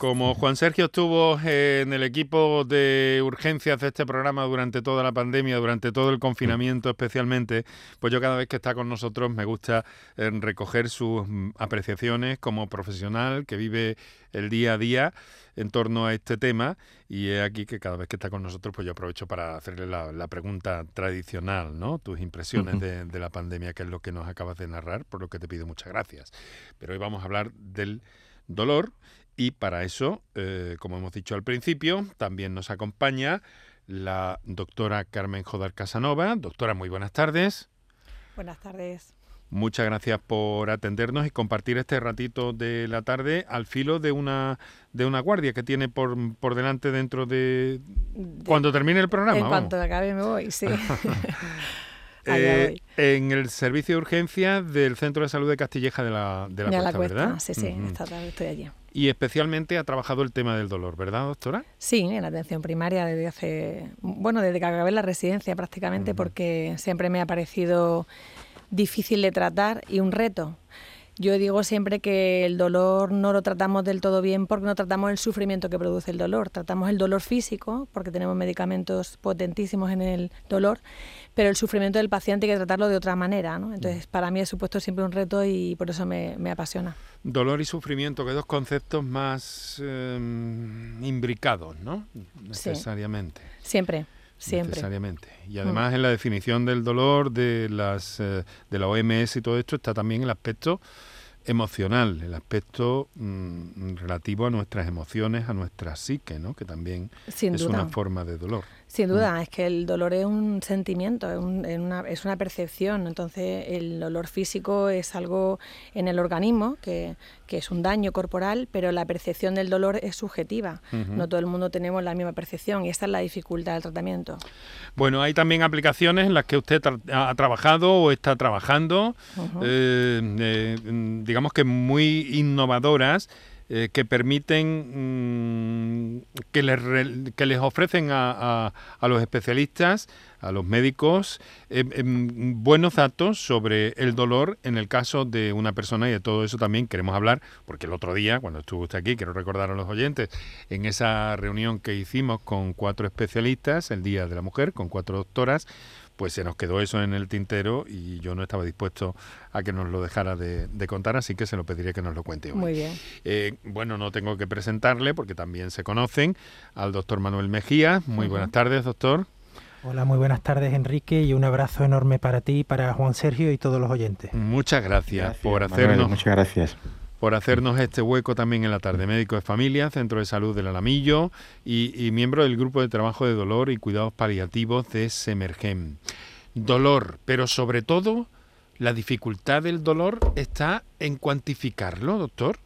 Como Juan Sergio estuvo en el equipo de urgencias de este programa durante toda la pandemia, durante todo el confinamiento especialmente, pues yo cada vez que está con nosotros me gusta eh, recoger sus mm, apreciaciones como profesional que vive el día a día en torno a este tema y es aquí que cada vez que está con nosotros pues yo aprovecho para hacerle la, pregunta tradicional, ¿no? Tus impresiones de, de la pandemia, que es lo que nos acabas de narrar, por lo que te pido muchas gracias. Pero hoy vamos a hablar del dolor y para eso, eh, como hemos dicho al principio, también nos acompaña la doctora Carmen Jodar Casanova. Doctora, muy buenas tardes. Buenas tardes. Muchas gracias por atendernos y compartir este ratito de la tarde al filo de una de una guardia que tiene por, por delante dentro de, cuando termine el programa. En cuanto acabe me voy, sí. Eh, en el servicio de urgencia del Centro de Salud de Castilleja de la, de la, ¿verdad? Sí, sí, esta tarde estoy allí. Y especialmente ha trabajado el tema del dolor, ¿verdad, doctora? Sí, en atención primaria desde hace, bueno, desde que acabé la residencia prácticamente, porque siempre me ha parecido difícil de tratar y un reto. Yo digo siempre que el dolor no lo tratamos del todo bien porque no tratamos el sufrimiento que produce el dolor. Tratamos el dolor físico porque tenemos medicamentos potentísimos en el dolor, pero el sufrimiento del paciente hay que tratarlo de otra manera. ¿no? Entonces, mm. para mí ha supuesto siempre un reto y por eso me, apasiona. Dolor y sufrimiento, que dos conceptos más em, imbricados, ¿no? Necesariamente. Siempre. Siempre. Necesariamente. Y además en la definición del dolor de las eh, de la OMS y todo esto está también el aspecto emocional, el aspecto mm, relativo a nuestras emociones, a nuestra psique, ¿no? que también es una forma de dolor. Sin duda, mm. es que el dolor es un sentimiento, es, una, es, una, percepción. Entonces, el dolor físico es algo en el organismo que, que es un daño corporal, pero la percepción del dolor es subjetiva. No todo el mundo tenemos la misma percepción y esta es la dificultad del tratamiento. Bueno, hay también aplicaciones en las que usted ha trabajado o está trabajando, eh, eh, digamos que muy innovadoras eh, que permiten mm, que, les que les ofrecen a, a, los especialistas, a los médicos, em, em, buenos datos sobre el dolor en el caso de una persona y de todo eso también queremos hablar, porque el otro día, cuando estuvo usted aquí, quiero recordar a los oyentes, en esa reunión que hicimos con cuatro especialistas, el Día de la Mujer, con cuatro doctoras, pues se nos quedó eso en el tintero y yo no estaba dispuesto a que nos lo dejara de, contar, así que se lo pediré que nos lo cuente hoy. Muy bien. Eh, bueno, no tengo que presentarle porque también se conocen al doctor Manuel Mejía. Muy buenas tardes, doctor. Hola, muy buenas tardes Enrique y un abrazo enorme para ti, para Juan Sergio y todos los oyentes. Muchas gracias, por hacernos... muchas gracias por hacernos este hueco también en la tarde. Médico de familia, Centro de Salud del Alamillo y, miembro del Grupo de Trabajo de Dolor y Cuidados Paliativos de Semergem. Dolor, pero sobre todo la dificultad del dolor está en cuantificarlo, doctor,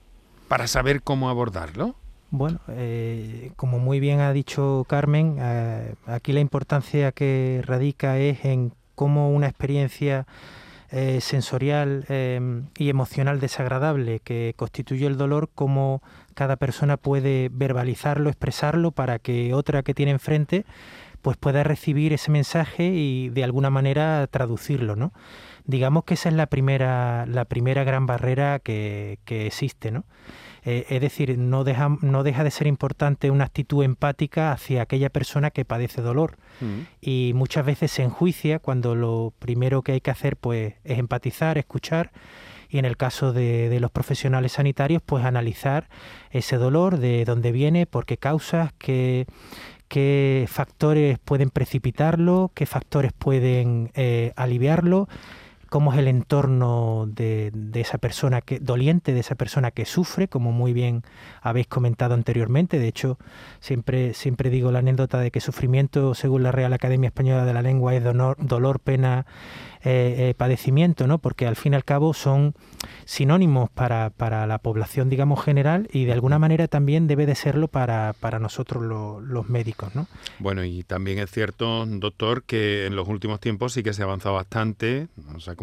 para saber cómo abordarlo. Bueno, eh, como muy bien ha dicho Carmen, eh, aquí la importancia que radica es en cómo una experiencia eh, sensorial em, y emocional desagradable que constituye el dolor, cómo cada persona puede verbalizarlo, expresarlo para que otra que tiene enfrente pues pueda recibir ese mensaje y de alguna manera traducirlo, ¿no? Digamos que esa es la primera, la primera gran barrera que, que existe, ¿no? Eh, es decir, no deja, no deja de ser importante una actitud empática hacia aquella persona que padece dolor. Mm. Y muchas veces se enjuicia cuando lo primero que hay que hacer pues, es empatizar, escuchar y en el caso de, los profesionales sanitarios, pues analizar ese dolor, de dónde viene, por qué causas, qué, qué factores pueden precipitarlo, qué factores pueden eh, aliviarlo cómo es el entorno de, esa persona que doliente, de esa persona que sufre, como muy bien habéis comentado anteriormente. De hecho, siempre, siempre digo la anécdota de que sufrimiento, según la Real Academia Española de la Lengua, es dolor, pena eh, eh, padecimiento, ¿no? Porque al fin y al cabo son sinónimos para, para, la población, digamos, general y de alguna manera también debe de serlo para, para nosotros los médicos, ¿no? Bueno, y también es cierto, doctor, que en los últimos tiempos sí que se ha avanzado bastante.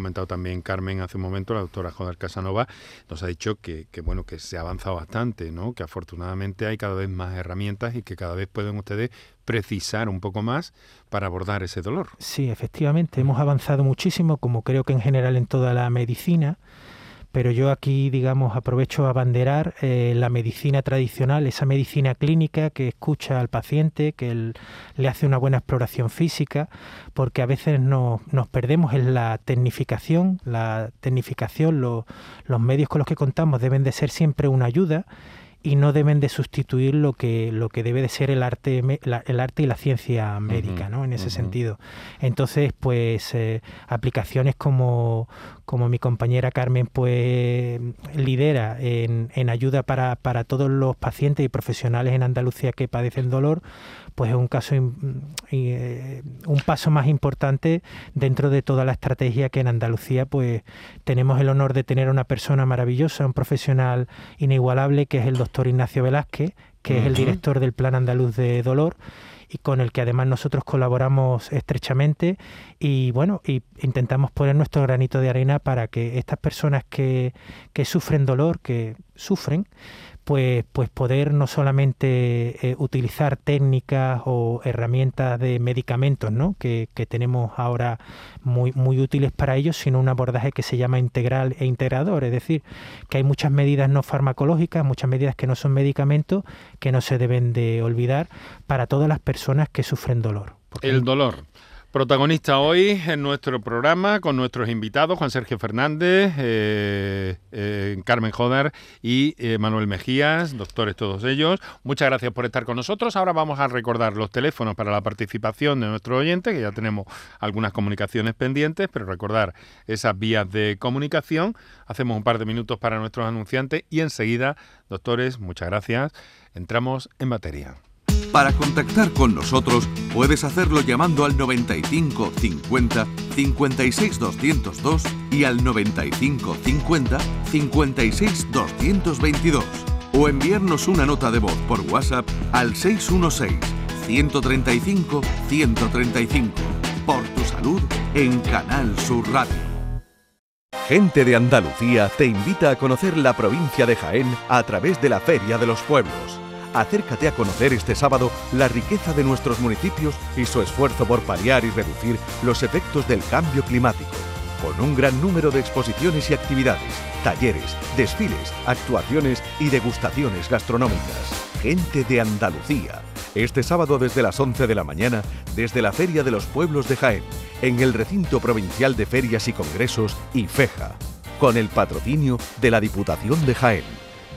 Comentado también Carmen hace un momento, la doctora Joder Casanova, nos ha dicho que, que, bueno, que se ha avanzado bastante, ¿no? Que afortunadamente hay cada vez más herramientas y que cada vez pueden ustedes precisar un poco más para abordar ese dolor. Sí, efectivamente, hemos avanzado muchísimo, como creo que en general en toda la medicina, pero yo aquí, digamos, aprovecho a banderar eh, la medicina tradicional, esa medicina clínica que escucha al paciente, que le hace una buena exploración física, porque a veces nos, nos perdemos en la tecnificación. La tecnificación, los medios con los que contamos deben de ser siempre una ayuda y no deben de sustituir lo que lo que debe de ser el arte el arte y la ciencia médica no en ese sentido. Entonces pues eh, aplicaciones como como mi compañera Carmen pues lidera en, en ayuda para, para todos los pacientes y profesionales en Andalucía que padecen dolor pues es un caso eh, un paso más importante dentro de toda la estrategia que en Andalucía pues tenemos el honor de tener a una persona maravillosa, un profesional inigualable que es el doctor Ignacio Velázquez, que es el director del Plan Andaluz de Dolor y con el que además nosotros colaboramos estrechamente. Y bueno, y intentamos poner nuestro granito de arena para que estas personas que, que sufren dolor, que sufren, pues, pues poder no solamente eh, utilizar técnicas o herramientas de medicamentos ¿no? que, que, tenemos ahora muy, muy útiles para ellos, sino un abordaje que se llama integral e integrador, es decir, que hay muchas medidas no farmacológicas, muchas medidas que no son medicamentos, que no se deben de olvidar para todas las personas que sufren dolor. El dolor. Protagonista hoy en nuestro programa con nuestros invitados, Juan Sergio Fernández, eh, eh, Carmen Joder y eh, Manuel Mejías, doctores todos ellos. Muchas gracias por estar con nosotros. Ahora vamos a recordar los teléfonos para la participación de nuestro oyente, que ya tenemos algunas comunicaciones pendientes, pero recordar esas vías de comunicación. Hacemos un par de minutos para nuestros anunciantes y enseguida, doctores, muchas gracias. Entramos en materia. Para contactar con nosotros puedes hacerlo llamando al 95 50 56 202 y al 95 50 56 222 o enviarnos una nota de voz por WhatsApp al 616 135 135. Por tu salud en Canal Sur Radio. Gente de Andalucía te invita a conocer la provincia de Jaén a través de la Feria de los Pueblos acércate a conocer este sábado la riqueza de nuestros municipios y su esfuerzo por paliar y reducir los efectos del cambio climático, con un gran número de exposiciones y actividades, talleres, desfiles, actuaciones y degustaciones gastronómicas. Gente de Andalucía. Este sábado desde las 11 de la mañana, desde la Feria de los Pueblos de Jaén, en el Recinto Provincial de Ferias y Congresos IFEJA, con el patrocinio de la Diputación de Jaén.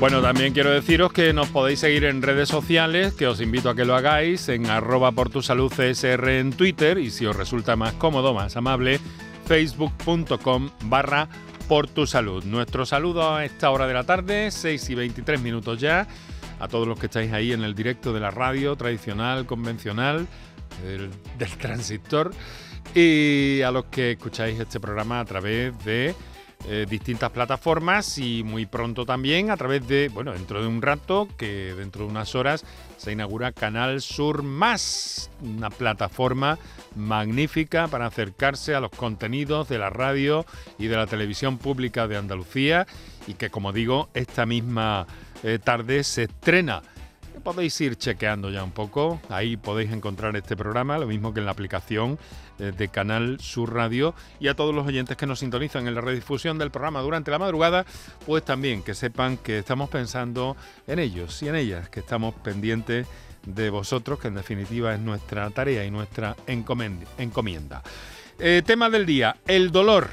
Bueno, también quiero deciros que nos podéis seguir en redes sociales, que os invito a que lo hagáis en arroba por tu salud en Twitter y si os resulta más cómodo, más amable, facebook.com barra por tu salud. Nuestro saludo a esta hora de la tarde, 6 y 23 minutos ya, a todos los que estáis ahí en el directo de la radio tradicional, convencional, del, del transistor, y a los que escucháis este programa a través de eh, distintas plataformas y muy pronto también a través de, bueno, dentro de un rato, que dentro de unas horas se inaugura Canal Sur Más, una plataforma magnífica para acercarse a los contenidos de la radio y de la televisión pública de Andalucía y que, como digo, esta misma eh, tarde se estrena podéis ir chequeando ya un poco. Ahí podéis encontrar este programa, lo mismo que en la aplicación de Canal Sur Radio. Y a todos los oyentes que nos sintonizan en la redifusión del programa durante la madrugada, pues también que sepan que estamos pensando en ellos y en ellas, que estamos pendientes de vosotros, que en definitiva es nuestra tarea y nuestra encomienda. Eh, tema del día, el dolor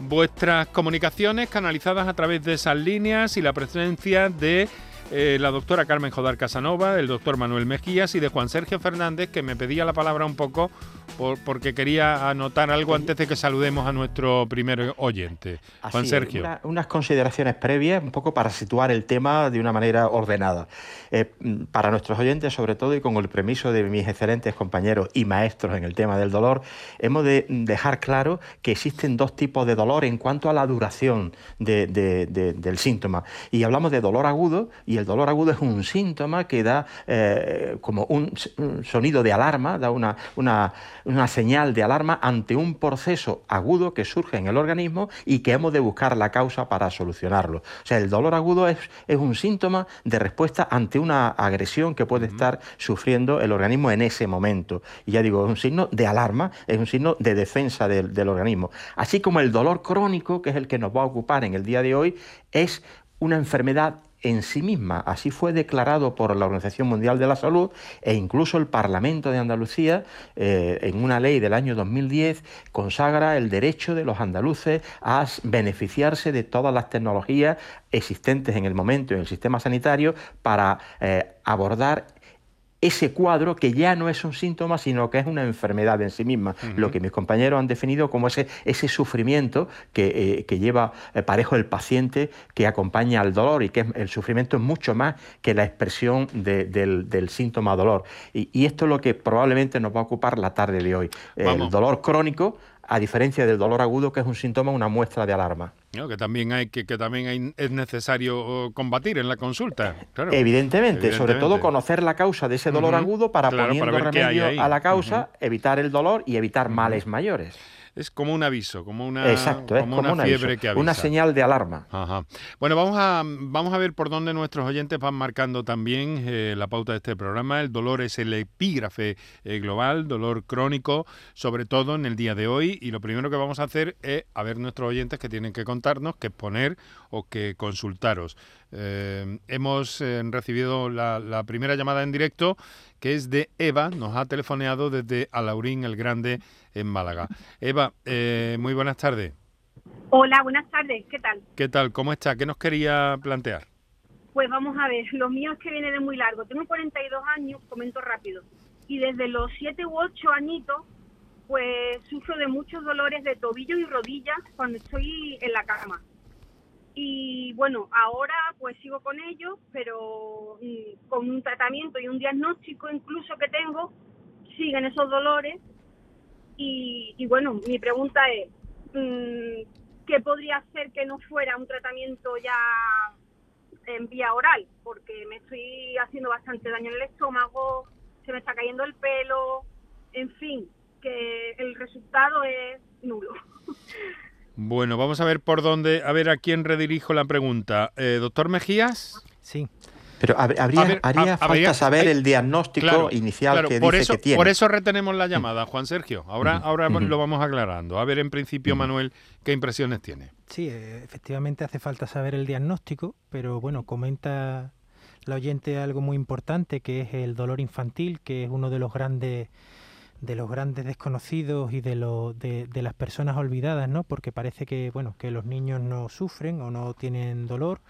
vuestras comunicaciones canalizadas a través de esas líneas y la presencia de eh, la doctora Carmen Jodar Casanova, el doctor Manuel Mejías y de Juan Sergio Fernández, que me pedía la palabra un poco porque quería anotar algo antes de que saludemos a nuestro primer oyente. Juan Sergio. unas consideraciones previas, un poco para situar el tema de una manera ordenada. Eh, para nuestros oyentes, sobre todo, y con el permiso de mis excelentes compañeros y maestros en el tema del dolor, hemos de dejar claro que existen dos tipos de dolor en cuanto a la duración del síntoma. Y hablamos de dolor agudo y el dolor agudo es un síntoma que da eh, como un, sonido de alarma, da una, una, señal de alarma ante un proceso agudo que surge en el organismo y que hemos de buscar la causa para solucionarlo. O sea, el dolor agudo es, es un síntoma de respuesta ante una agresión que puede estar sufriendo el organismo en ese momento. Y ya digo, es un signo de alarma, es un signo de defensa del, del organismo. Así como el dolor crónico, que es el que nos va a ocupar en el día de hoy, es una enfermedad en sí misma. Así fue declarado por la Organización Mundial de la Salud e incluso el Parlamento de Andalucía, eh, en una ley del año 2010, consagra el derecho de los andaluces a beneficiarse de todas las tecnologías existentes en el momento en el sistema sanitario para eh, abordar ese cuadro que ya no es un síntoma, sino que es una enfermedad en sí misma, lo que mis compañeros han definido como ese, ese sufrimiento que, eh, lleva eh, parejo el paciente que acompaña al dolor y que el sufrimiento es mucho más que la expresión del, síntoma dolor. Y, esto es lo que probablemente nos va a ocupar la tarde de hoy. El dolor crónico a diferencia del dolor agudo, que es un síntoma, una muestra de alarma. que también hay que, que también es necesario combatir en la consulta. Evidentemente, sobre todo conocer la causa de ese dolor agudo para poniendo remedio a la causa, evitar el dolor y evitar males mayores es como un aviso, como una, Exacto, como, una fiebre que avisa. Una señal de alarma. Bueno, vamos a, vamos a ver por dónde nuestros oyentes van marcando también eh, la pauta de este programa. El dolor es el epígrafe eh, global, dolor crónico, sobre todo en el día de hoy. Y lo primero que vamos a hacer es a ver nuestros oyentes que tienen que contarnos, que poner o que consultaros. Eh, hemos recibido la, la primera llamada en directo que es de Eva, nos ha telefoneado desde Alaurín el Grande en Málaga. Eva, eh, muy buenas tardes. Hola, buenas tardes, ¿qué tal? ¿Qué tal? ¿Cómo está? ¿Qué nos quería plantear? Pues vamos a ver, lo mío es que viene de muy largo. Tengo 42 años, comento rápido, y desde los 7 u 8 añitos, pues sufro de muchos dolores de tobillo y rodillas cuando estoy en la cama. Y bueno, ahora pues sigo con ello, pero mm, con un tratamiento y un diagnóstico incluso que tengo, siguen esos dolores. Y, bueno, mi pregunta es, mm, ¿qué podría hacer que no fuera un tratamiento ya en vía oral? Porque me estoy haciendo bastante daño en el estómago, se me está cayendo el pelo, en fin, que el resultado es nulo. Bueno, vamos a ver por dónde, a ver a quién redirijo la pregunta. Eh, Doctor Mejías. Sí. Pero habría, haría falta saber el diagnóstico inicial que por dice eso, que tiene. Por eso retenemos la llamada, Juan Sergio. Ahora, ahora lo vamos aclarando. A ver, en principio, Manuel, ¿qué impresiones tiene? Sí, eh, efectivamente hace falta saber el diagnóstico, pero bueno, comenta la oyente algo muy importante, que es el dolor infantil, que es uno de los grandes de los grandes desconocidos y de, lo, de, de, las personas olvidadas, ¿no? Porque parece que, bueno, que los niños no sufren o no tienen dolor,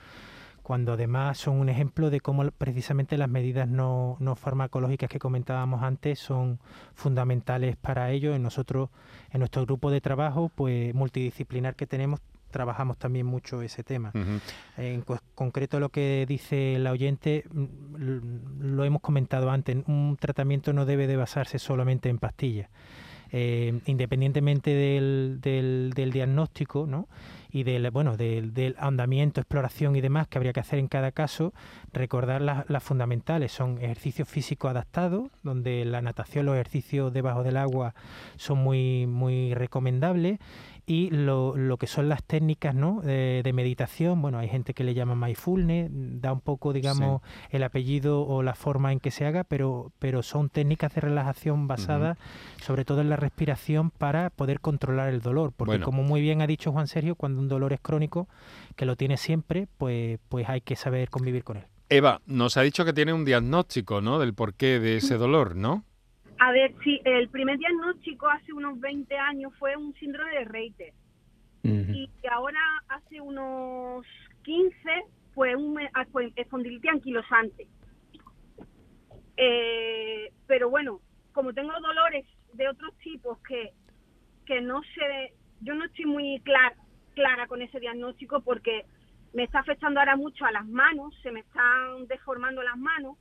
cuando además son un ejemplo de cómo precisamente las medidas no, no farmacológicas que comentábamos antes son fundamentales para ello. En nosotros, en nuestro grupo de trabajo, pues multidisciplinar que tenemos, trabajamos también mucho ese tema. En concreto lo que dice la oyente, mm, lo hemos comentado antes, un tratamiento no debe de basarse solamente en pastillas. Eh, independientemente del, del, diagnóstico, ¿no? y del, bueno, del, del, andamiento, exploración y demás que habría que hacer en cada caso, recordar las, fundamentales. Son ejercicios físicos adaptados, donde la natación, los ejercicios debajo del agua son muy, muy recomendables y lo, lo, que son las técnicas ¿no? de, meditación, bueno, hay gente que le llama mindfulness, da un poco, digamos, el apellido o la forma en que se haga, pero, pero son técnicas de relajación basadas sobre todo en la respiración para poder controlar el dolor, porque como muy bien ha dicho Juan Sergio, cuando un dolor es crónico, que lo tiene siempre, pues, pues hay que saber convivir con él. Eva, nos ha dicho que tiene un diagnóstico, ¿no? Del porqué de ese dolor, ¿no? A ver, sí, el primer diagnóstico hace unos 20 años fue un síndrome de Reiter. Y ahora hace unos 15 fue un ah, espondilitis anquilosante. Eh, pero bueno, como tengo dolores de otros tipos que, que no sé, yo no estoy muy clara, clara con ese diagnóstico porque me está afectando ahora mucho a las manos, se me están deformando las manos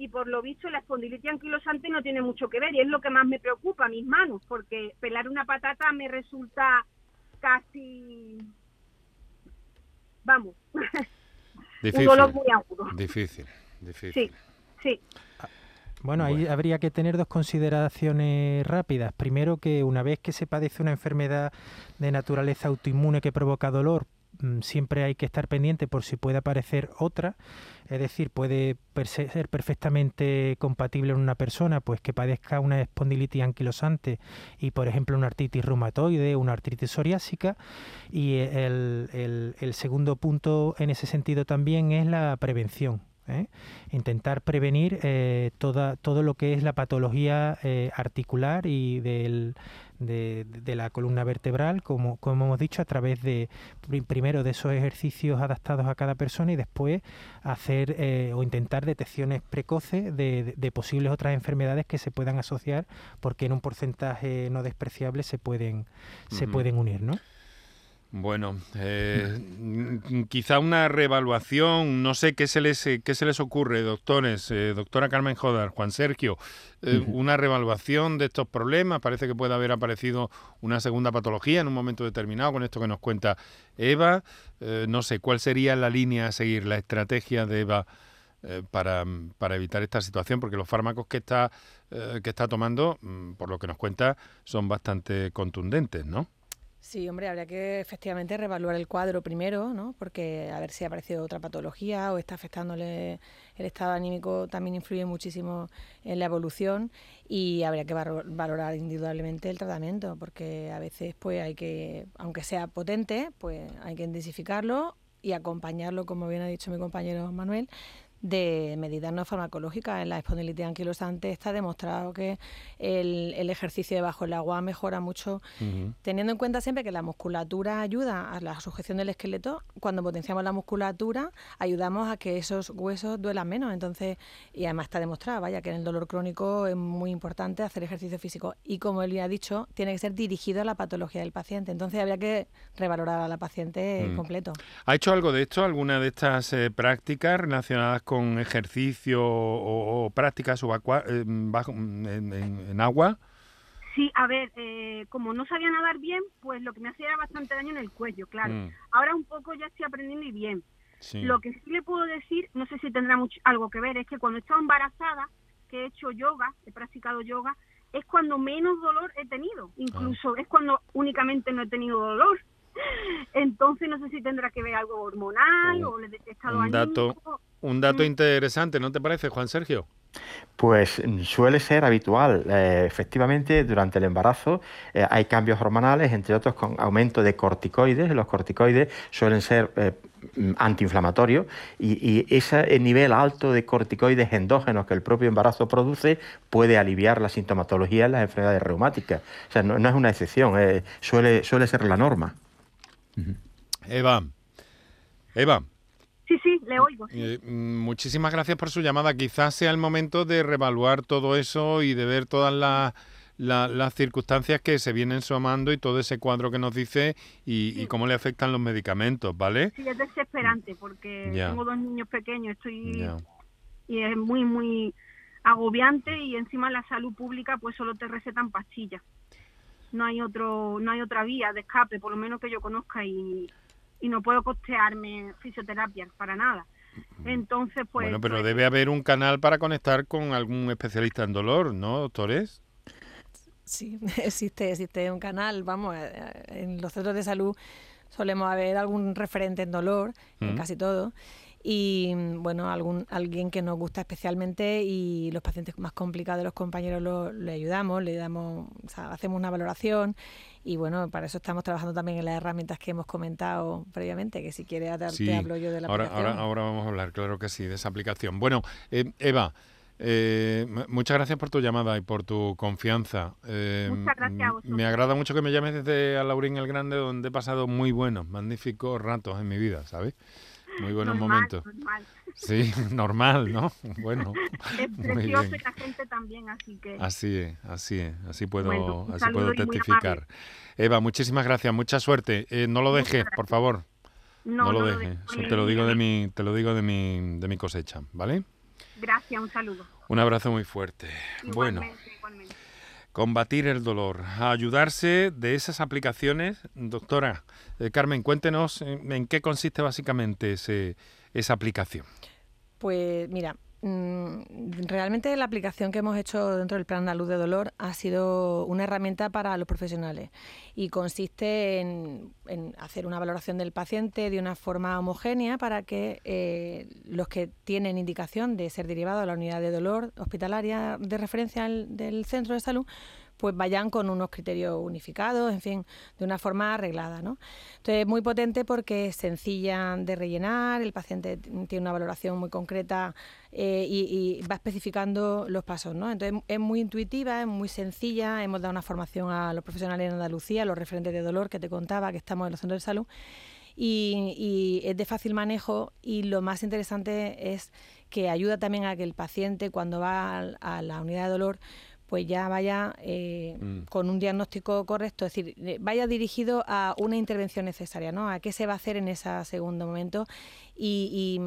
y por lo visto la espondilitis anquilosante no tiene mucho que ver y es lo que más me preocupa, mis manos, porque pelar una patata me resulta casi, vamos, difícil, un dolor muy agudo. Difícil, difícil. Sí, sí. Bueno, ahí habría que tener dos consideraciones rápidas. Primero, que una vez que se padece una enfermedad de naturaleza autoinmune que provoca dolor, siempre hay que estar pendiente por si puede aparecer otra, es decir, puede ser perfectamente compatible en una persona pues que padezca una espondilitis anquilosante y por ejemplo una artritis reumatoide, una artritis psoriásica y el, el segundo punto en ese sentido también es la prevención. ¿Eh? intentar prevenir eh, toda, todo lo que es la patología eh, articular y del, de, la columna vertebral, como, como hemos dicho, a través de primero de esos ejercicios adaptados a cada persona y después hacer o intentar detecciones precoces de, de, posibles otras enfermedades que se puedan asociar, porque en un porcentaje no despreciable se pueden, se pueden unir, ¿no? Bueno, eh, quizá una reevaluación, no sé qué se les, qué se les ocurre, doctores, eh, doctora Carmen Jodar, Juan Sergio, eh, una reevaluación de estos problemas, parece que puede haber aparecido una segunda patología en un momento determinado, con esto que nos cuenta Eva, no sé, ¿cuál sería la línea a seguir, la estrategia de Eva para, para, evitar esta situación? Porque los fármacos que está, que está tomando, mm, por lo que nos cuenta, son bastante contundentes, ¿no? Sí, hombre, habría que efectivamente reevaluar el cuadro primero, ¿no? Porque a ver si ha aparecido otra patología o está afectándole el estado anímico también influye muchísimo en la evolución y habría que valorar indudablemente el tratamiento, porque a veces pues hay que, aunque sea potente, pues hay que intensificarlo y acompañarlo, como bien ha dicho mi compañero Manuel, de medidas no farmacológicas. En la espondilitis anquilosante está demostrado que el, el, ejercicio debajo del agua mejora mucho, teniendo en cuenta siempre que la musculatura ayuda a la sujeción del esqueleto. Cuando potenciamos la musculatura, ayudamos a que esos huesos duelan menos. Entonces, y además está demostrado, vaya, que en el dolor crónico es muy importante hacer ejercicio físico. Y como él ya ha dicho, tiene que ser dirigido a la patología del paciente. Entonces, habría que revalorar a la paciente mm. completo. ¿Ha hecho algo de esto, alguna de estas eh, prácticas relacionadas con con ejercicio o, prácticas o eh, bajo, en, agua? Sí, a ver, eh, como no sabía nadar bien, pues lo que me hacía era bastante daño en el cuello, claro. Mm. Ahora un poco ya estoy aprendiendo y bien. Lo que sí le puedo decir, no sé si tendrá mucho, algo que ver, es que cuando he estado embarazada, que he hecho yoga, he practicado yoga, es cuando menos dolor he tenido. Incluso ah. es cuando únicamente no he tenido dolor. Entonces no sé si tendrá que ver algo hormonal oh. o el estado un dato, un dato mm. interesante, ¿no te parece, Juan Sergio? Pues mm, suele ser habitual. Eh, efectivamente, durante el embarazo eh, hay cambios hormonales, entre otros con aumento de corticoides. Los corticoides suelen ser eh, mm, antiinflamatorios y, ese nivel alto de corticoides endógenos que el propio embarazo produce puede aliviar la sintomatología en las enfermedades reumáticas. O sea, no, no es una excepción, suele, suele ser la norma. Eva, Eva. Sí, sí, le oigo. Eh, mm, muchísimas gracias por su llamada. Quizás sea el momento de revaluar todo eso y de ver todas las, circunstancias que se vienen sumando y todo ese cuadro que nos dice y, cómo le afectan los medicamentos, ¿vale? Sí, es desesperante porque tengo dos niños pequeños estoy y es muy, muy agobiante y encima la salud pública pues solo te recetan pastillas no hay otro no hay otra vía de escape por lo menos que yo conozca y y no puedo costearme fisioterapia para nada. Entonces, pues... Bueno, pero pues debe haber un canal para conectar con algún especialista en dolor, ¿no, doctores? Sí, existe, existe un canal, vamos, eh, en los centros de salud solemos haber algún referente en dolor, en casi todo, y bueno, algún alguien que nos gusta especialmente y los pacientes más complicados de los compañeros lo, le ayudamos, le damos, o sea, hacemos una valoración y bueno, para eso estamos trabajando también en las herramientas que hemos comentado previamente, que si quieres te hablo yo de la ahora, aplicación. Ahora, ahora vamos a hablar, claro que sí, de esa aplicación. Bueno, eh, Eva, eh, muchas gracias por tu llamada y por tu confianza. Eh, muchas gracias a Me agrada mucho que me llames desde Alaurín el Grande, donde he pasado muy buenos, magníficos ratos en mi vida, ¿sabes? Muy buenos momentos. Normal. Sí, normal, ¿no? Bueno. Es precioso y la gente también, así que. Así es, así es, así puedo, así puedo testificar. Eva, muchísimas gracias, mucha suerte. Eh, no lo dejes, por favor. No, no lo no dejes. Eso te lo digo de mi, te lo digo de mi, de mi cosecha, ¿vale? Gracias, un saludo. Un abrazo muy fuerte. Igualmente, bueno, igualmente. Combatir el dolor, ayudarse de esas aplicaciones. Doctora eh, Carmen, cuéntenos en, en, qué consiste básicamente ese, esa aplicación. Pues mira, realmente la aplicación que hemos hecho dentro del Plan Andaluz de Dolor ha sido una herramienta para los profesionales y consiste en, hacer una valoración del paciente de una forma homogénea para que eh, los que tienen indicación de ser derivados a la unidad de dolor hospitalaria de referencia del centro de salud pues vayan con unos criterios unificados, en fin, de una forma arreglada. ¿no? Entonces es muy potente porque es sencilla de rellenar, el paciente tiene una valoración muy concreta eh, y, va especificando los pasos. ¿no? Entonces es muy intuitiva, es muy sencilla, hemos dado una formación a los profesionales en Andalucía, los referentes de dolor que te contaba, que estamos en los centros de salud. Y, es de fácil manejo y lo más interesante es que ayuda también a que el paciente cuando va a la unidad de dolor pues ya vaya eh, mm. con un diagnóstico correcto, es decir, eh, vaya dirigido a una intervención necesaria, ¿no? A qué se va a hacer en ese segundo momento y,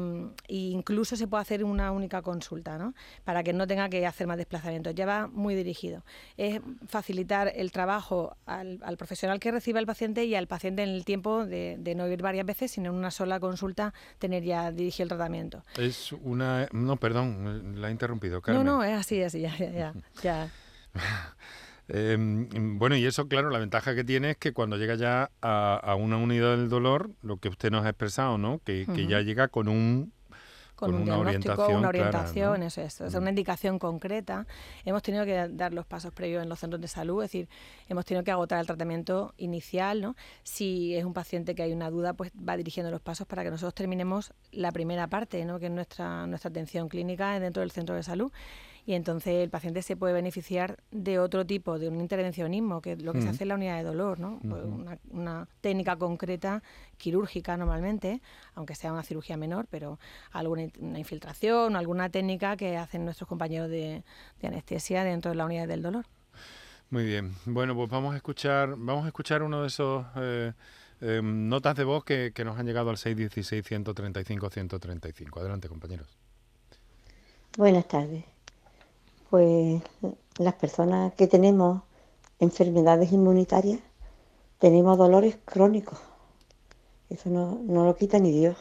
y, y incluso se puede hacer una única consulta, ¿no? Para que no tenga que hacer más desplazamientos. Ya va muy dirigido. Es facilitar el trabajo al, al profesional que reciba el paciente y al paciente en el tiempo de, de, no ir varias veces, sino en una sola consulta tener ya dirigido el tratamiento. Es una... No, perdón, la he interrumpido, Carmen. No, no, es así, así, ya, ya, ya. Eh, bueno, y eso, claro, la ventaja que tiene es que cuando llega ya a, a una unidad del dolor, lo que usted nos ha expresado, ¿no? Que, uh -huh. que ya llega con un con, con un una orientación, una orientación, clara, ¿no? eso es, es una indicación concreta. Hemos tenido que dar los pasos previos en los centros de salud, es decir, hemos tenido que agotar el tratamiento inicial, ¿no? Si es un paciente que hay una duda, pues va dirigiendo los pasos para que nosotros terminemos la primera parte, ¿no? Que es nuestra nuestra atención clínica dentro del centro de salud y entonces el paciente se puede beneficiar de otro tipo, de un intervencionismo, que es lo que uh -huh. se hace en la unidad de dolor, ¿no? Uh -huh. pues una, una, técnica concreta quirúrgica normalmente, aunque sea una cirugía menor, pero alguna una infiltración, alguna técnica que hacen nuestros compañeros de, de anestesia dentro de la unidad del dolor. Muy bien. Bueno, pues vamos a escuchar, vamos a escuchar uno de esos eh, eh, notas de voz que, que nos han llegado al 616 135 135. Adelante, compañeros. Buenas tardes pues las personas que tenemos enfermedades inmunitarias tenemos dolores crónicos. Eso no, no, lo quita ni Dios.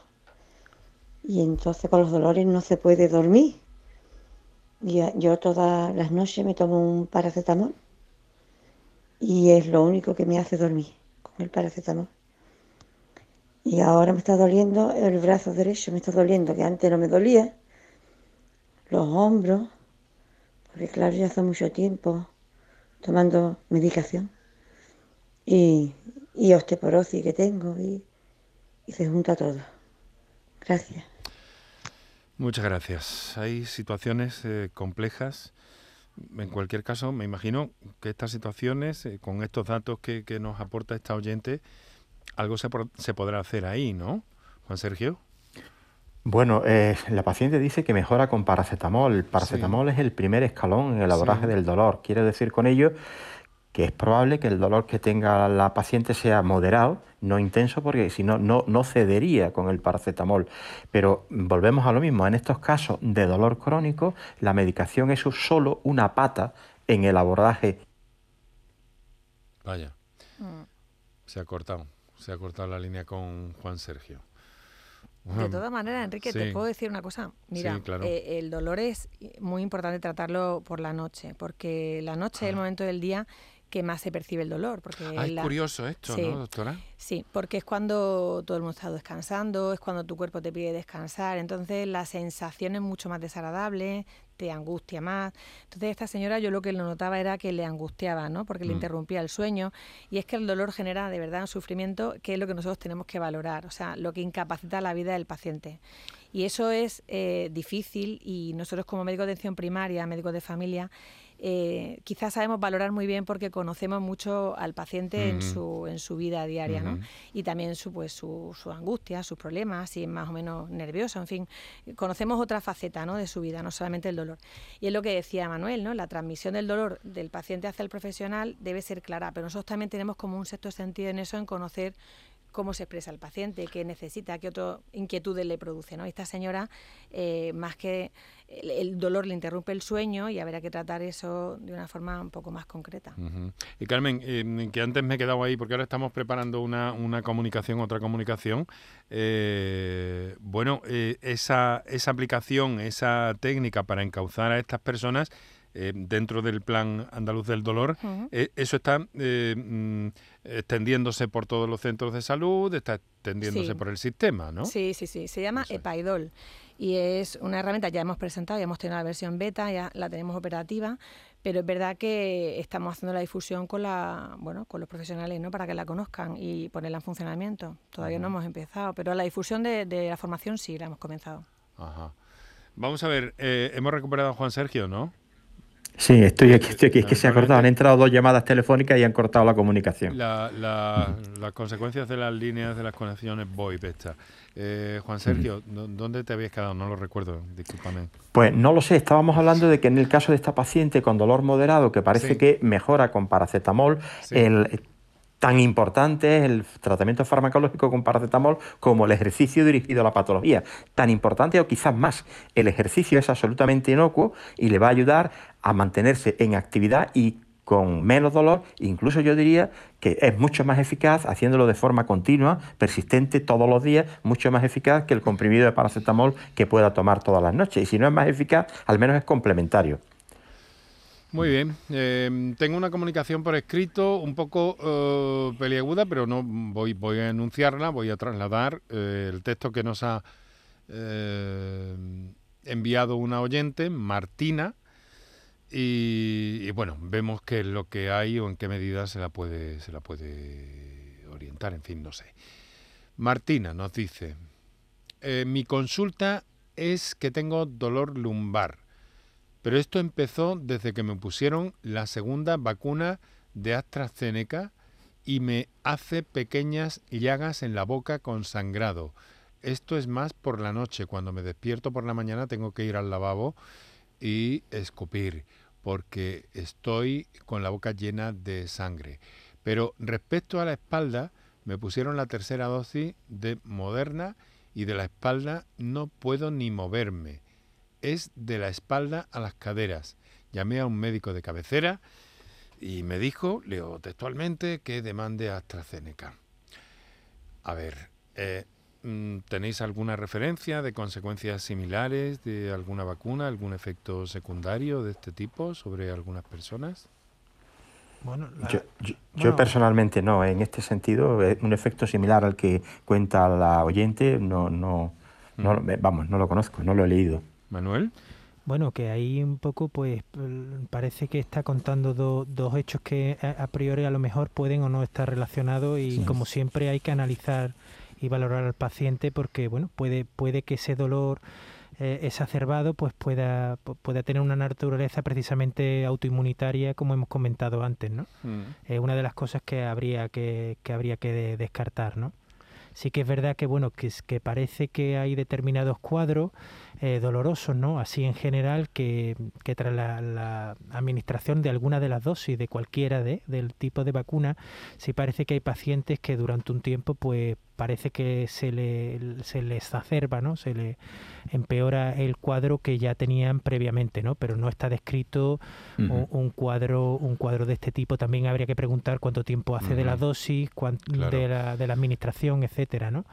Y entonces con los dolores no se puede dormir. Yo todas las noches me tomo un paracetamol y es lo único que me hace dormir con el paracetamol. Y ahora me está doliendo el brazo derecho, me está doliendo, que antes no me dolía, los hombros, porque claro, ya hace mucho tiempo tomando medicación y, y osteoporosis que tengo y, se junta todo. Gracias. Muchas gracias. Hay situaciones eh, complejas. En cualquier caso, me imagino que estas situaciones, eh, con estos datos que, que, nos aporta esta oyente, algo se, se podrá hacer ahí, ¿no? Juan Sergio. Bueno, eh, la paciente dice que mejora con paracetamol. Paracetamol sí. es el primer escalón en el abordaje sí. del dolor. Quiere decir con ello que es probable que el dolor que tenga la paciente sea moderado, no intenso, porque si no, no, no cedería con el paracetamol. Pero volvemos a lo mismo, en estos casos de dolor crónico, la medicación es solo una pata en el abordaje. Vaya, mm. se ha cortado. se ha cortado la línea con Juan Sergio. De todas maneras, Enrique, te puedo decir una cosa. Mira, eh, el dolor es muy importante tratarlo por la noche, porque la noche es el momento del día que más se percibe el dolor. Porque ah, es curioso esto, ¿no, doctora? Sí, porque es cuando todo el mundo está descansando, es cuando tu cuerpo te pide descansar, entonces la sensación es mucho más desagradable, te angustia más. Entonces esta señora yo lo que lo notaba era que le angustiaba, ¿no? Porque le mm. interrumpía el sueño y es que el dolor genera de verdad un sufrimiento que es lo que nosotros tenemos que valorar, o sea, lo que incapacita la vida del paciente. Y eso es eh, difícil y nosotros como médicos de atención primaria, médicos de familia, eh, quizás sabemos valorar muy bien porque conocemos mucho al paciente en, su, en su vida diaria, ¿no? Y también su, pues, su, su, angustia, sus problemas, si es más o menos nervioso, en fin, conocemos otra faceta, ¿no? De su vida, no solamente el dolor. Y es lo que decía Manuel, ¿no? La transmisión del dolor del paciente hacia el profesional debe ser clara, pero nosotros también tenemos como un sexto sentido en eso, en conocer cómo se expresa el paciente, qué necesita, qué otras inquietudes le produce. ¿no? Esta señora, eh, más que el, dolor le interrumpe el sueño y habrá que tratar eso de una forma un poco más concreta. Y Carmen, eh, que antes me he quedado ahí porque ahora estamos preparando una, comunicación, otra comunicación. Eh, bueno, esa, esa aplicación, esa técnica para encauzar a estas personas eh, dentro del plan andaluz del dolor, eh, eso está eh, mm, extendiéndose por todos los centros de salud, está extendiéndose por el sistema, ¿no? Sí, sí, sí. Se llama Epaidol y es una herramienta ya hemos presentado, ya hemos tenido la versión beta, ya la tenemos operativa, pero es verdad que estamos haciendo la difusión con la, bueno, con los profesionales, ¿no? Para que la conozcan y ponerla en funcionamiento. Todavía no hemos empezado, pero la difusión de, de, la formación sí la hemos comenzado. Ajá. Vamos a ver, hemos recuperado a Juan Sergio, ¿no? Sí, estoy aquí, estoy aquí. Es que se ha cortado. Han entrado dos llamadas telefónicas y han cortado la comunicación. las consecuencias de las líneas de las conexiones VoIP. Eh, Juan Sergio, ¿dónde te habías quedado? No lo recuerdo, discúlpame. Pues no lo sé, estábamos hablando de que en el caso de esta paciente con dolor moderado, que parece que mejora con paracetamol, el, tan importante es el tratamiento farmacológico con paracetamol como el ejercicio dirigido a la patología. Tan importante o quizás más. El ejercicio es absolutamente inocuo y le va a ayudar a mantenerse en actividad y con menos dolor, incluso yo diría que es mucho más eficaz haciéndolo de forma continua, persistente todos los días, mucho más eficaz que el comprimido de paracetamol que pueda tomar todas las noches. Y si no es más eficaz, al menos es complementario. Muy bien. Em, tengo una comunicación por escrito un poco eh, peliaguda, pero no voy, a enunciarla, voy a trasladar eh, el texto que nos ha eh, enviado una oyente, Martina, y, bueno, vemos qué es lo que hay o en qué medida se la puede, se la puede orientar, en fin, no sé. Martina nos dice, mi consulta es que tengo dolor lumbar pero esto empezó desde que me pusieron la segunda vacuna de AstraZeneca y me hace pequeñas llagas en la boca con sangrado. Esto es más por la noche. Cuando me despierto por la mañana tengo que ir al lavabo y escupir porque estoy con la boca llena de sangre. Pero respecto a la espalda, me pusieron la tercera dosis de Moderna y de la espalda no puedo ni moverme es de la espalda a las caderas. Llamé a un médico de cabecera y me dijo, leo textualmente, que demande AstraZeneca. A ver, eh, ¿tenéis alguna referencia de consecuencias similares de alguna vacuna, algún efecto secundario de este tipo sobre algunas personas? Bueno, yo, personalmente no, en este sentido, eh, un efecto similar al que cuenta la oyente, no, no, no mm. vamos, no lo conozco, no lo he leído. Manuel. Bueno, que ahí un poco, pues parece que está contando dos hechos que a, priori a lo mejor pueden o no estar relacionados y como siempre hay que analizar y valorar al paciente porque, bueno, puede, puede que ese dolor eh, exacerbado pues pueda, pueda tener una naturaleza precisamente autoinmunitaria como hemos comentado antes, ¿no? Mm. Es una de las cosas que habría que, que habría que descartar, ¿no? Sí que es verdad que bueno que, que parece que hay determinados cuadros eh, dolorosos, ¿no? Así en general que, que tras la, administración de alguna de las dosis de cualquiera de, del tipo de vacuna, sí parece que hay pacientes que durante un tiempo pues parece que se le, se le exacerba, ¿no? Se le empeora el cuadro que ya tenían previamente, ¿no? Pero no está descrito un, cuadro un cuadro de este tipo. También habría que preguntar cuánto tiempo hace de la dosis, de, la, de la administración, etcétera, ¿no?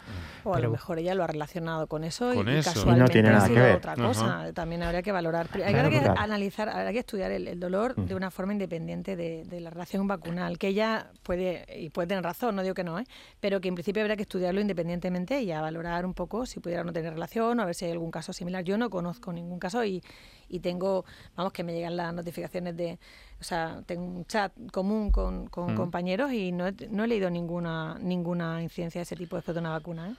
O a lo mejor ella lo ha relacionado con eso y, casualmente no tiene nada que ver. otra cosa. También habría que valorar. Hay que analizar, habría que estudiar el, dolor de una forma independiente de, la relación vacunal, que ella puede, y puede tener razón, no digo que no, ¿eh? pero que en principio habría que estudiarlo independientemente y a valorar un poco si pudiera no tener relación o a ver si hay algún caso similar. Yo no conozco ningún caso y, y tengo, vamos, que me llegan las notificaciones de, o sea, tengo un chat común con, con mm. compañeros y no he, no he leído ninguna, ninguna incidencia de ese tipo después de una vacuna. ¿eh?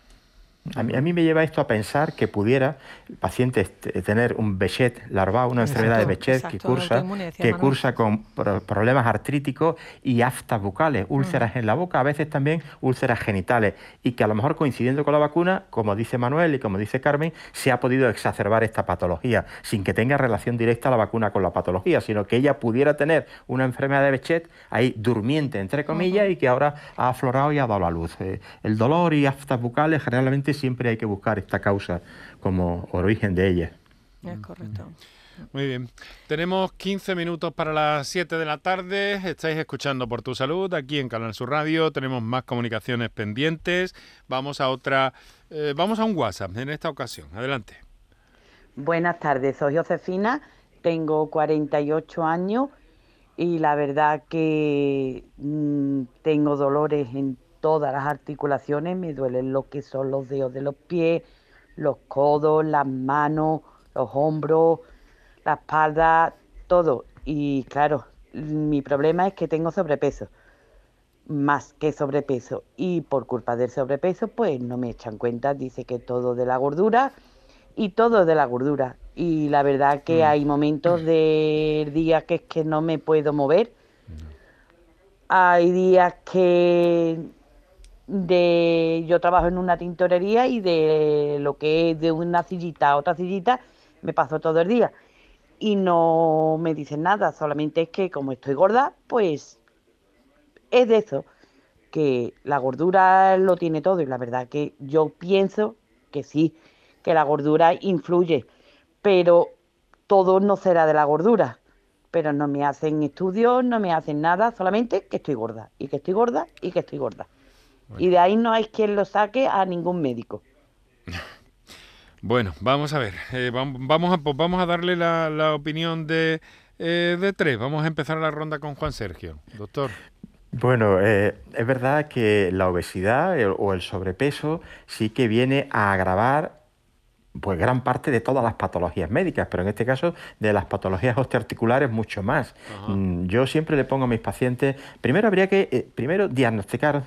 A mí, me lleva esto a pensar que pudiera el paciente tener un Bechet larval, una enfermedad de Bechet que cursa, que cursa con problemas artríticos y aftas bucales, úlceras en la boca, a veces también úlceras genitales, y que a lo mejor coincidiendo con la vacuna, como dice Manuel y como dice Carmen, se ha podido exacerbar esta patología, sin que tenga relación directa la vacuna con la patología, sino que ella pudiera tener una enfermedad de Bechet ahí durmiente, entre comillas, y que ahora ha aflorado y ha dado la luz. Eh, el dolor y aftas bucales generalmente siempre hay que buscar esta causa como origen de ella. Es correcto. Muy bien. Tenemos 15 minutos para las 7 de la tarde. Estáis escuchando Por Tu Salud aquí en Canal Sur Radio. Tenemos más comunicaciones pendientes. Vamos a otra. Eh, vamos a un WhatsApp en esta ocasión. Adelante. Buenas tardes. Soy Josefina. Tengo 48 años y la verdad que mm, tengo dolores en todas las articulaciones, me duelen lo que son los dedos de los pies, los codos, las manos, los hombros, la espalda, todo. Y claro, mi problema es que tengo sobrepeso, más que sobrepeso. Y por culpa del sobrepeso, pues no me echan cuenta, dice que todo de la gordura y todo de la gordura. Y la verdad que mm. hay momentos de día que es que no me puedo mover. Hay días que de yo trabajo en una tintorería y de lo que es de una sillita a otra sillita me paso todo el día y no me dicen nada, solamente es que como estoy gorda, pues es de eso, que la gordura lo tiene todo y la verdad que yo pienso que sí, que la gordura influye, pero todo no será de la gordura, pero no me hacen estudios, no me hacen nada, solamente que estoy gorda y que estoy gorda y que estoy gorda. Y de ahí no hay quien lo saque a ningún médico. Bueno, vamos a ver. Eh, vamos, a, pues vamos a darle la, opinión de, eh, de tres. Vamos a empezar la ronda con Juan Sergio. Doctor. Bueno, eh, es verdad que la obesidad o el sobrepeso sí que viene a agravar pues gran parte de todas las patologías médicas, pero en este caso de las patologías osteoarticulares mucho más. Mm, yo siempre le pongo a mis pacientes, primero habría que eh, primero diagnosticar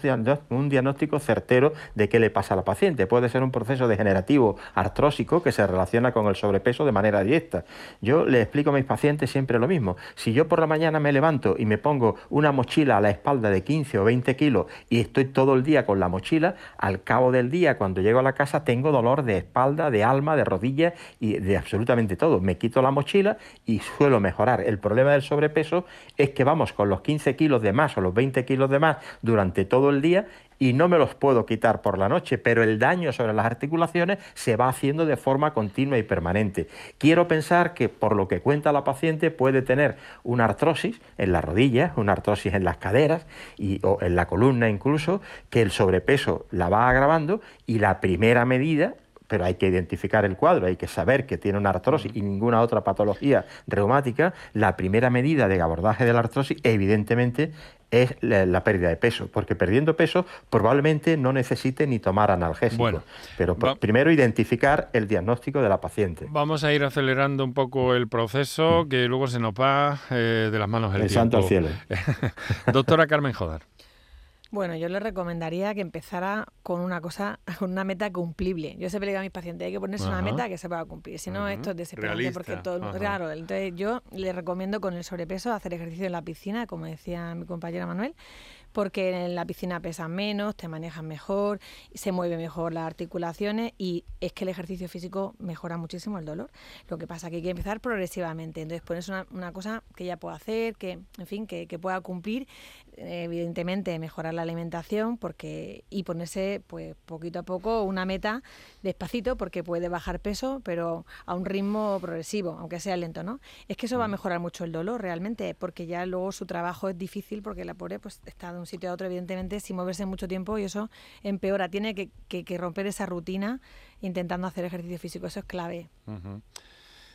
un diagnóstico certero de qué le pasa a la paciente. Puede ser un proceso degenerativo artrósico que se relaciona con el sobrepeso de manera directa. Yo le explico a mis pacientes siempre lo mismo. Si yo por la mañana me levanto y me pongo una mochila a la espalda de 15 o 20 kilos y estoy todo el día con la mochila, al cabo del día cuando llego a la casa tengo dolor de espalda, de alma, de rodillas y de absolutamente todo. Me quito la mochila y suelo mejorar. El problema del sobrepeso es que vamos con los 15 kilos de más o los 20 kilos de más durante todo el día y no me los puedo quitar por la noche, pero el daño sobre las articulaciones se va haciendo de forma continua y permanente. Quiero pensar que por lo que cuenta la paciente puede tener una artrosis en las rodillas, una artrosis en las caderas y, o en la columna incluso, que el sobrepeso la va agravando y la primera medida pero hay que identificar el cuadro, hay que saber que tiene una artrosis y ninguna otra patología reumática, la primera medida de abordaje de la artrosis evidentemente es la, pérdida de peso, porque perdiendo peso probablemente no necesite ni tomar analgésicos. pero primero identificar el diagnóstico de la paciente. Vamos a ir acelerando un poco el proceso, mm. que luego se nos va eh, de las manos el, el santo al cielo. Doctora Carmen Jodar. Bueno, yo le recomendaría que empezara con una cosa, con una meta cumplible. Yo siempre le digo a mis pacientes, hay que ponerse una meta que se pueda cumplir. Si no, esto es desesperante porque todo Claro, entonces yo le recomiendo con el sobrepeso hacer ejercicio en la piscina, como decía mi compañera Manuel, porque en la piscina pesas menos, te manejas mejor, se mueve mejor las articulaciones y es que el ejercicio físico mejora muchísimo el dolor. Lo que pasa es que hay que empezar progresivamente. Entonces, por eso una, una cosa que ella pueda hacer, que, en fin, que, que pueda cumplir, evidentemente mejorar la alimentación porque y ponerse pues poquito a poco una meta despacito porque puede bajar peso pero a un ritmo progresivo aunque sea lento no es que eso va a mm. mejorar mucho el dolor realmente porque ya luego su trabajo es difícil porque la pobre pues está un sitio a otro evidentemente sin moverse mucho tiempo y eso empeora. Tiene que, que, romper esa rutina intentando hacer ejercicio físico. Eso es clave.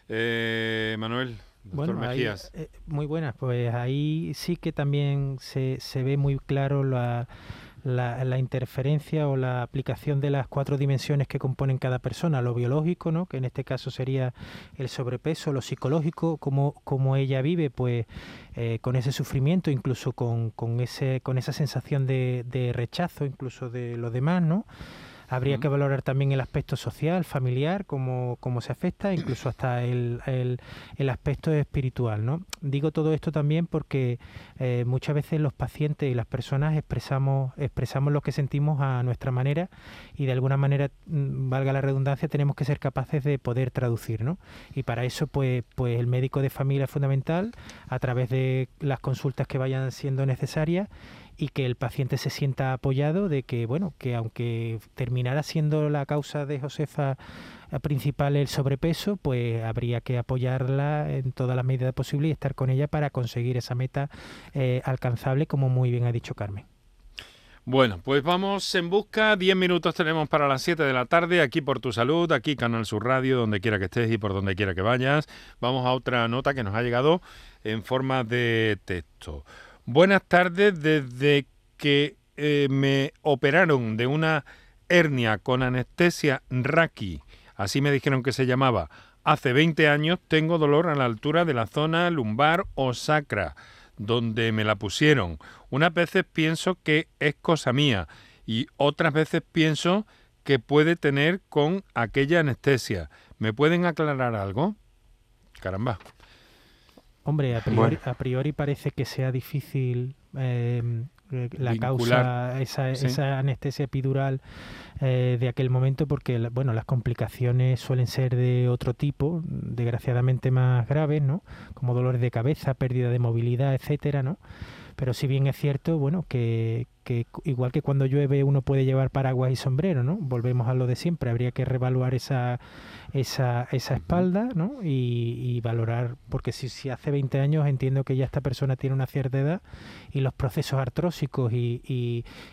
Eh, Manuel bueno, eh, muy buenas. Pues ahí sí que también se, se ve muy claro la, la, interferencia o la aplicación de las cuatro dimensiones que componen cada persona, lo biológico, ¿no? que en este caso sería el sobrepeso, lo psicológico, como, como ella vive, pues eh, con ese sufrimiento, incluso con, con, ese, con esa sensación de, de rechazo, incluso de los demás, ¿no? Habría que valorar también el aspecto social, familiar, cómo, cómo se afecta, incluso hasta el, el, aspecto espiritual. ¿no? Digo todo esto también porque eh, muchas veces los pacientes y las personas expresamos, expresamos lo que sentimos a nuestra manera y de alguna manera, mm, valga la redundancia, tenemos que ser capaces de poder traducir. ¿no? Y para eso, pues, pues el médico de familia es fundamental a través de las consultas que vayan siendo necesarias y que el paciente se sienta apoyado de que, bueno, que aunque terminara siendo la causa de Josefa principal el sobrepeso, pues habría que apoyarla en todas las medidas posibles y estar con ella para conseguir esa meta eh, alcanzable, como muy bien ha dicho Carmen. Bueno, pues vamos en busca. Diez minutos tenemos para las 7 de la tarde, aquí por tu salud, aquí Canal Sur Radio, donde quiera que estés y por donde quiera que vayas. Vamos a otra nota que nos ha llegado en forma de texto. Buenas tardes, desde que eh, me operaron de una hernia con anestesia Raki, así me dijeron que se llamaba, hace 20 años tengo dolor a la altura de la zona lumbar o sacra, donde me la pusieron. Unas veces pienso que es cosa mía y otras veces pienso que puede tener con aquella anestesia. ¿Me pueden aclarar algo? Caramba. Hombre, a priori, parece que sea difícil em, eh, la causa, esa, esa, anestesia epidural eh, de aquel momento, porque bueno, las complicaciones suelen ser de otro tipo, desgraciadamente más graves, ¿no? Como dolores de cabeza, pérdida de movilidad, etcétera, ¿no? Pero si bien es cierto, bueno, que, que igual que cuando llueve uno puede llevar paraguas y sombrero, ¿no? Volvemos a lo de siempre, habría que revaluar esa, esa, esa espalda, ¿no? Y, valorar, porque si, si, hace 20 años entiendo que ya esta persona tiene una cierta edad y los procesos artrósicos y,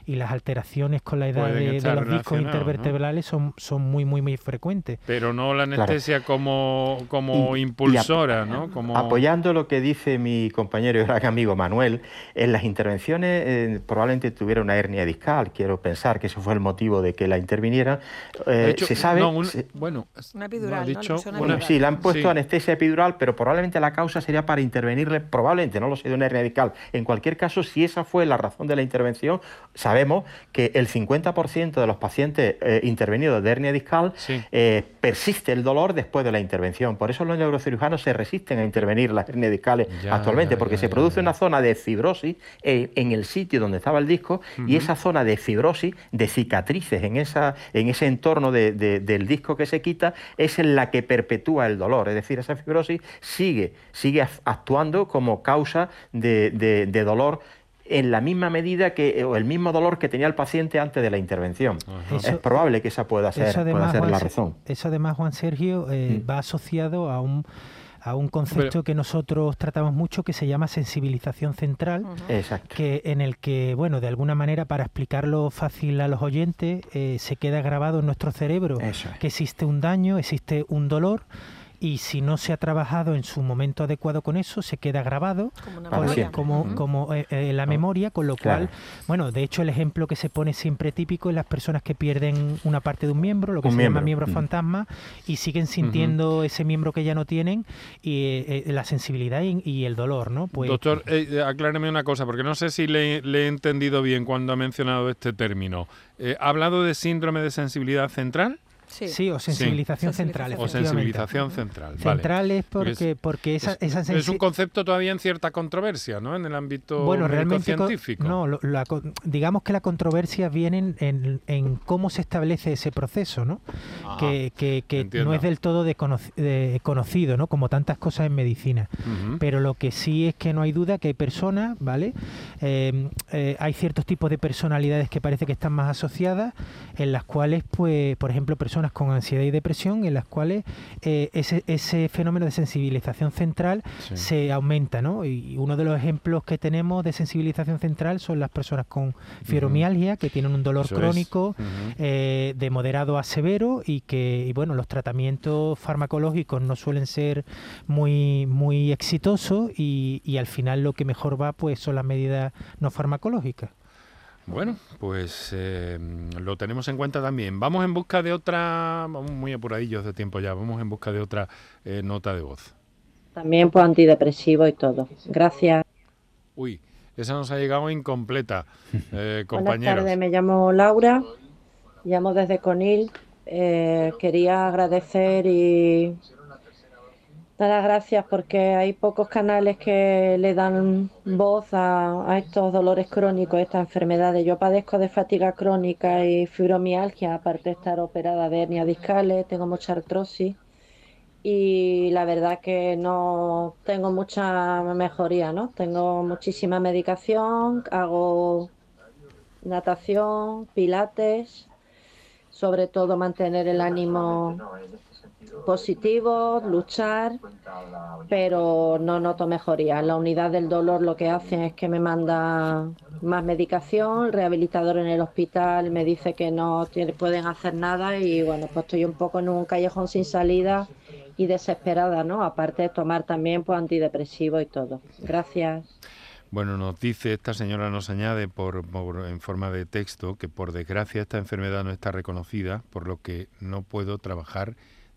y, las alteraciones con la edad de, los discos intervertebrales son, son muy, muy, muy frecuentes. Pero no la anestesia como, como impulsora, ¿no? Como... Apoyando lo que dice mi compañero y gran amigo Manuel, en las intervenciones eh, probablemente tuviera una hernia discal. Quiero pensar que eso fue el motivo de que la interviniera. Eh, se sabe. bueno, una epidural. Dicho, sí, le han puesto anestesia epidural, pero probablemente la causa sería para intervenirle, probablemente, no lo sé, de una hernia discal. En cualquier caso, si esa fue la razón de la intervención, sabemos que el 50% de los pacientes eh, intervenidos de hernia discal eh, persiste el dolor después de la intervención. Por eso los neurocirujanos se resisten a intervenir las hernias discales actualmente, porque se produce una zona de fibrosis en el sitio donde estaba el disco y esa zona de fibrosis, de cicatrices en, esa, en ese entorno del disco que se quita, es en la que perpetúa el dolor. Es decir, esa fibrosis sigue, sigue actuando como causa de, dolor en la misma medida que o el mismo dolor que tenía el paciente antes de la intervención. es probable que esa pueda ser, la razón. Eso además, Juan Sergio, eh, mm. va asociado a un a un concepto que nosotros tratamos mucho que se llama sensibilización central, que en el que, bueno, de alguna manera para explicarlo fácil a los oyentes, eh, se queda grabado en nuestro cerebro que existe un daño, existe un dolor y si no se ha trabajado en su momento adecuado con eso, se queda grabado como, como, eh, eh, la memoria, con lo cual, bueno, de hecho el ejemplo que se pone siempre típico es las personas que pierden una parte de un miembro, lo que se llama miembro fantasma, y siguen sintiendo ese miembro que ya no tienen y eh, la sensibilidad y, el dolor, ¿no? Pues, Doctor, acláreme una cosa, porque no sé si le, le, he entendido bien cuando ha mencionado este término. ¿Ha hablado de síndrome de sensibilidad central? Sí, o sensibilización central. O sensibilización central. Central porque, porque esa, es, esa es un concepto todavía en cierta controversia, ¿no? En el ámbito bueno, realmente científico. No, digamos que la controversia viene en, en, cómo se establece ese proceso, ¿no? que, que, no es del todo de conocido, ¿no? Como tantas cosas en medicina. Pero lo que sí es que no hay duda que hay personas, ¿vale? Eh, eh, hay ciertos tipos de personalidades que parece que están más asociadas, en las cuales, pues, por ejemplo, personas con ansiedad y depresión en las cuales eh, ese, ese, fenómeno de sensibilización central se aumenta, ¿no? Y uno de los ejemplos que tenemos de sensibilización central son las personas con fibromialgia, que tienen un dolor crónico eh, de moderado a severo y que, y bueno, los tratamientos farmacológicos no suelen ser muy, muy exitosos y, y al final lo que mejor va pues son las medidas no farmacológicas. Bueno, pues eh, lo tenemos en cuenta también. Vamos en busca de otra, vamos muy apuradillos de tiempo ya, vamos en busca de otra eh, nota de voz. También pues antidepresivo y todo. Gracias. Uy, esa nos ha llegado incompleta, eh, compañeros. Buenas tardes, me llamo Laura, llamo desde Conil. quería agradecer y Dar las gracias porque hay pocos canales que le dan voz a, estos dolores crónicos, estas enfermedades. Yo padezco de fatiga crónica y fibromialgia, aparte de estar operada de hernia discales, tengo mucha artrosis y la verdad que no tengo mucha mejoría, ¿no? Tengo muchísima medicación, hago natación, pilates, sobre todo mantener el ánimo positivos, luchar, pero no noto mejoría. La unidad del dolor lo que hacen es que me manda más medicación, el rehabilitador en el hospital me dice que no pueden hacer nada y bueno, pues estoy un poco en un callejón sin salida y desesperada, ¿no? Aparte de tomar también pues antidepresivo y todo. Gracias. Bueno, nos dice esta señora, nos añade por, en forma de texto que por desgracia esta enfermedad no está reconocida, por lo que no puedo trabajar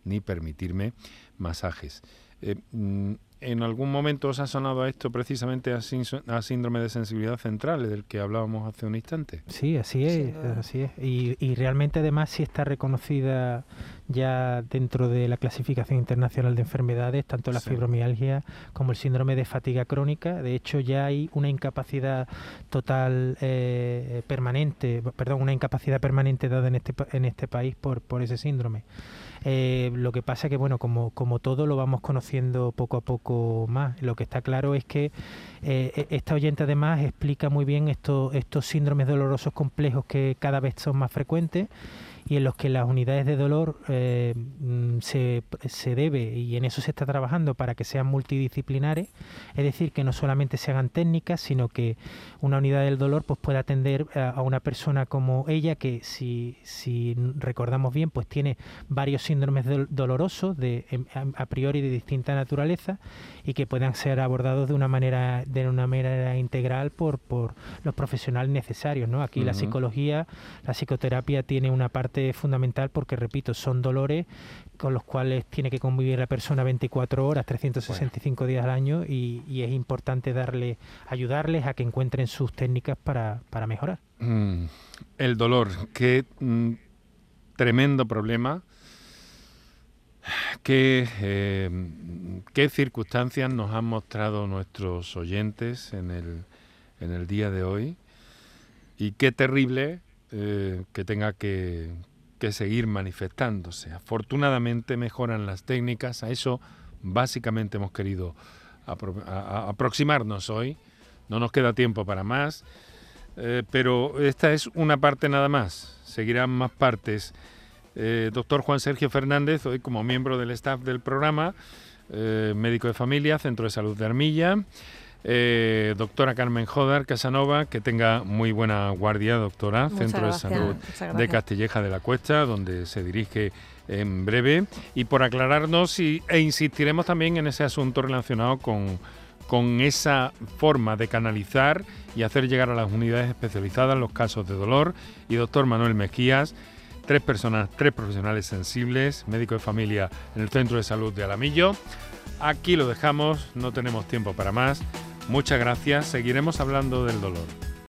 ni permitirme masajes. Eh, mm, ¿En algún momento os ha sonado esto precisamente a, síndrome de sensibilidad central, del que hablábamos hace un instante? Sí, así es, así es. Y, realmente además sí está reconocida ya dentro de la clasificación internacional de enfermedades, tanto la fibromialgia como el síndrome de fatiga crónica. De hecho, ya hay una incapacidad total eh, permanente, perdón, una incapacidad permanente dada en este, en este país por, por ese síndrome. Eh, lo que pasa que, bueno, como, como todo lo vamos conociendo poco a poco más. Lo que está claro es que eh, e, esta oyente además explica muy bien estos, estos síndromes dolorosos complejos que cada vez son más frecuentes y en los que las unidades de dolor eh, mm, se, se, debe, y en eso se está trabajando, para que sean multidisciplinares, es decir, que no solamente se hagan técnicas, sino que una unidad del dolor pues, pueda atender a, una persona como ella, que si, si recordamos bien, pues tiene varios síndromes dolorosos de, em, a priori de distinta naturaleza y que puedan ser abordados de una manera, de una manera integral por, por los profesionales necesarios. ¿no? Aquí la psicología, la psicoterapia tiene una parte fundamental porque, repito, son dolores con los cuales tiene que convivir la persona 24 horas, 365 días al año y, es importante darle, ayudarles a que encuentren sus técnicas para, mejorar. Mm, el dolor, qué mm, tremendo problema. Qué, eh, qué circunstancias nos han mostrado nuestros oyentes en el, en el día de hoy y qué terrible eh, que tenga que, que seguir manifestándose. Afortunadamente mejoran las técnicas, a eso básicamente hemos querido aproximarnos hoy. No nos queda tiempo para más, eh, pero esta es una parte nada más. Seguirán más partes. Eh, doctor Juan Sergio Fernández, hoy como miembro del staff del programa, eh, médico de familia, Centro de Salud de Armilla. Eh, doctora Carmen Jodar Casanova, que tenga muy buena guardia, doctora, Centro de Salud de Castilleja de la Cuesta, donde se dirige en breve. Y por aclararnos, y, e insistiremos también en ese asunto relacionado con, con esa forma de canalizar y hacer llegar a las unidades especializadas los casos de dolor. Y doctor Manuel Mejías, tres personas, tres profesionales sensibles, médico de familia en el Centro de Salud de Alamillo. Aquí lo dejamos, no tenemos tiempo para más. Muchas gracias, seguiremos hablando del dolor.